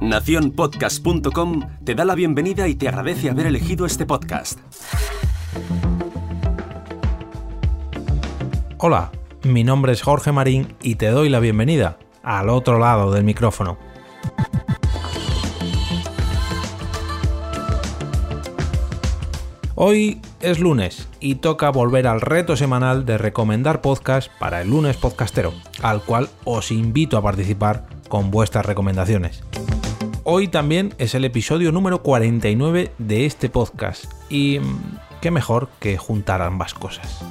Naciónpodcast.com te da la bienvenida y te agradece haber elegido este podcast. Hola, mi nombre es Jorge Marín y te doy la bienvenida al otro lado del micrófono. Hoy es lunes y toca volver al reto semanal de recomendar podcast para el lunes podcastero, al cual os invito a participar con vuestras recomendaciones. Hoy también es el episodio número 49 de este podcast y mm, qué mejor que juntar ambas cosas.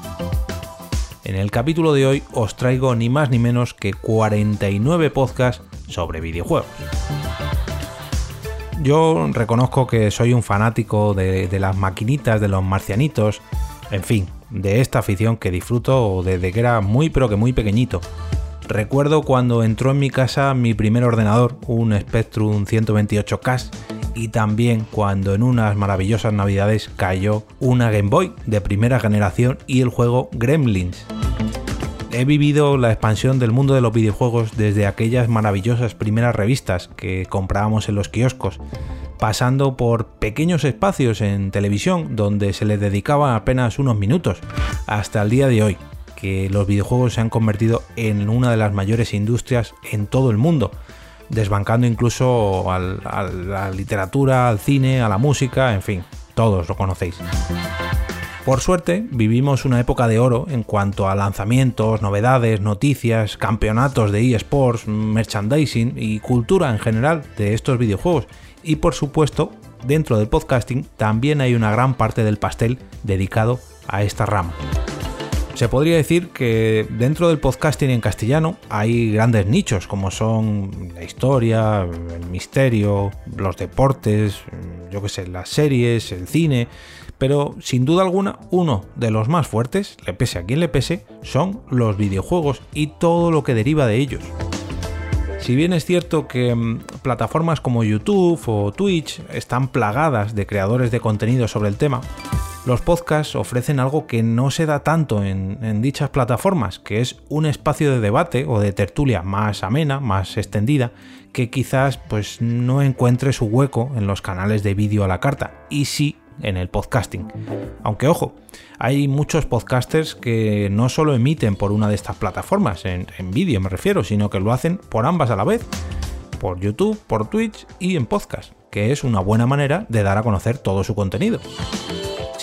En el capítulo de hoy os traigo ni más ni menos que 49 podcasts sobre videojuegos. Yo reconozco que soy un fanático de, de, las maquinitas, de los marcianitos, en fin, de esta afición que disfruto desde que era muy pero que muy pequeñito. Recuerdo cuando entró en mi casa mi primer ordenador, un Spectrum 128K, y también cuando en unas maravillosas navidades cayó una Game Boy de primera generación y el juego Gremlins. He vivido la expansión del mundo de los videojuegos desde aquellas maravillosas primeras revistas que comprábamos en los kioscos, pasando por pequeños espacios en televisión donde se les dedicaba apenas unos minutos, hasta el día de hoy, que los videojuegos se han convertido en una de las mayores industrias en todo el mundo, desbancando incluso a la literatura, al cine, a la música, en fin, todos lo conocéis. Por suerte, vivimos una época de oro en cuanto a lanzamientos, novedades, noticias, campeonatos de eSports, merchandising y cultura en general de estos videojuegos. Y por supuesto, dentro del podcasting también hay una gran parte del pastel dedicado a esta rama. Se podría decir que dentro del podcasting en castellano hay grandes nichos como son la historia, el misterio, los deportes, yo que sé, las series, el cine, pero sin duda alguna uno de los más fuertes, le pese a quien le pese, son los videojuegos y todo lo que deriva de ellos. Si bien es cierto que mm, plataformas como YouTube o Twitch están plagadas de creadores de contenido sobre el tema, los podcasts ofrecen algo que no se da tanto en, dichas plataformas, que es un espacio de debate o de tertulia más amena, más extendida, que quizás pues no encuentre su hueco en los canales de vídeo a la carta, y sí en el podcasting. Aunque ojo, hay muchos podcasters que no solo emiten por una de estas plataformas, en, en vídeo me refiero, sino que lo hacen por ambas a la vez, por YouTube, por Twitch y en podcast, que es una buena manera de dar a conocer todo su contenido.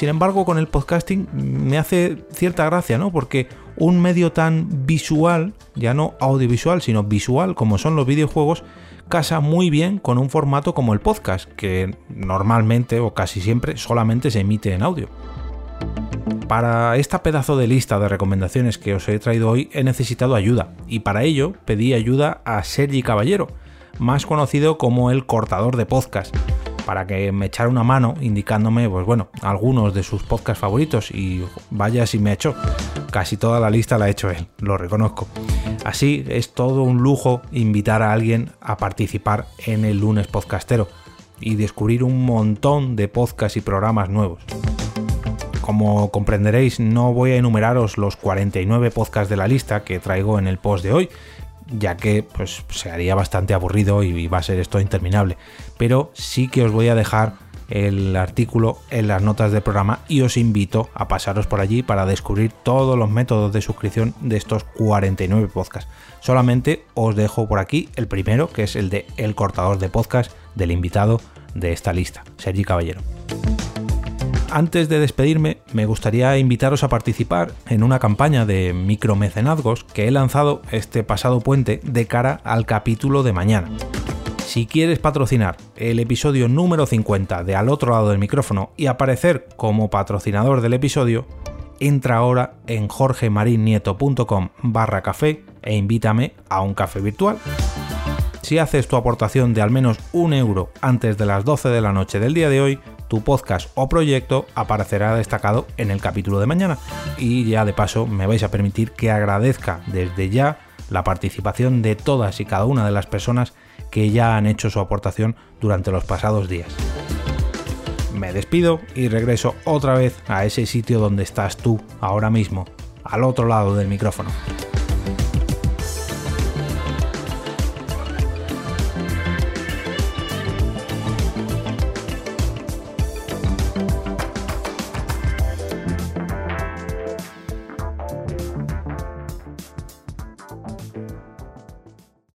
Sin embargo, con el podcasting me hace cierta gracia, ¿no? Porque un medio tan visual, ya no audiovisual, sino visual como son los videojuegos, casa muy bien con un formato como el podcast, que normalmente o casi siempre solamente se emite en audio. Para esta pedazo de lista de recomendaciones que os he traído hoy he necesitado ayuda y para ello pedí ayuda a Sergi Caballero, más conocido como el cortador de podcast para que me echara una mano indicándome, pues bueno, algunos de sus podcasts favoritos y vaya si me ha hecho. Casi toda la lista la ha hecho él, lo reconozco. Así es todo un lujo invitar a alguien a participar en el lunes podcastero y descubrir un montón de podcasts y programas nuevos. Como comprenderéis, no voy a enumeraros los 49 podcasts de la lista que traigo en el post de hoy, ya que pues se haría bastante aburrido y va a ser esto interminable. Pero sí que os voy a dejar el artículo en las notas del programa y os invito a pasaros por allí para descubrir todos los métodos de suscripción de estos 49 podcasts. Solamente os dejo por aquí el primero, que es el de El cortador de podcast del invitado de esta lista, Sergi Caballero. Antes de despedirme, me gustaría invitaros a participar en una campaña de micromecenazgos que he lanzado este pasado puente de cara al capítulo de mañana. Si quieres patrocinar el episodio número 50 de Al otro lado del micrófono y aparecer como patrocinador del episodio, entra ahora en jorgemarinieto.com barra café e invítame a un café virtual. Si haces tu aportación de al menos un euro antes de las 12 de la noche del día de hoy, tu podcast o proyecto aparecerá destacado en el capítulo de mañana. Y ya de paso me vais a permitir que agradezca desde ya la participación de todas y cada una de las personas que ya han hecho su aportación durante los pasados días. Me despido y regreso otra vez a ese sitio donde estás tú ahora mismo, al otro lado del micrófono.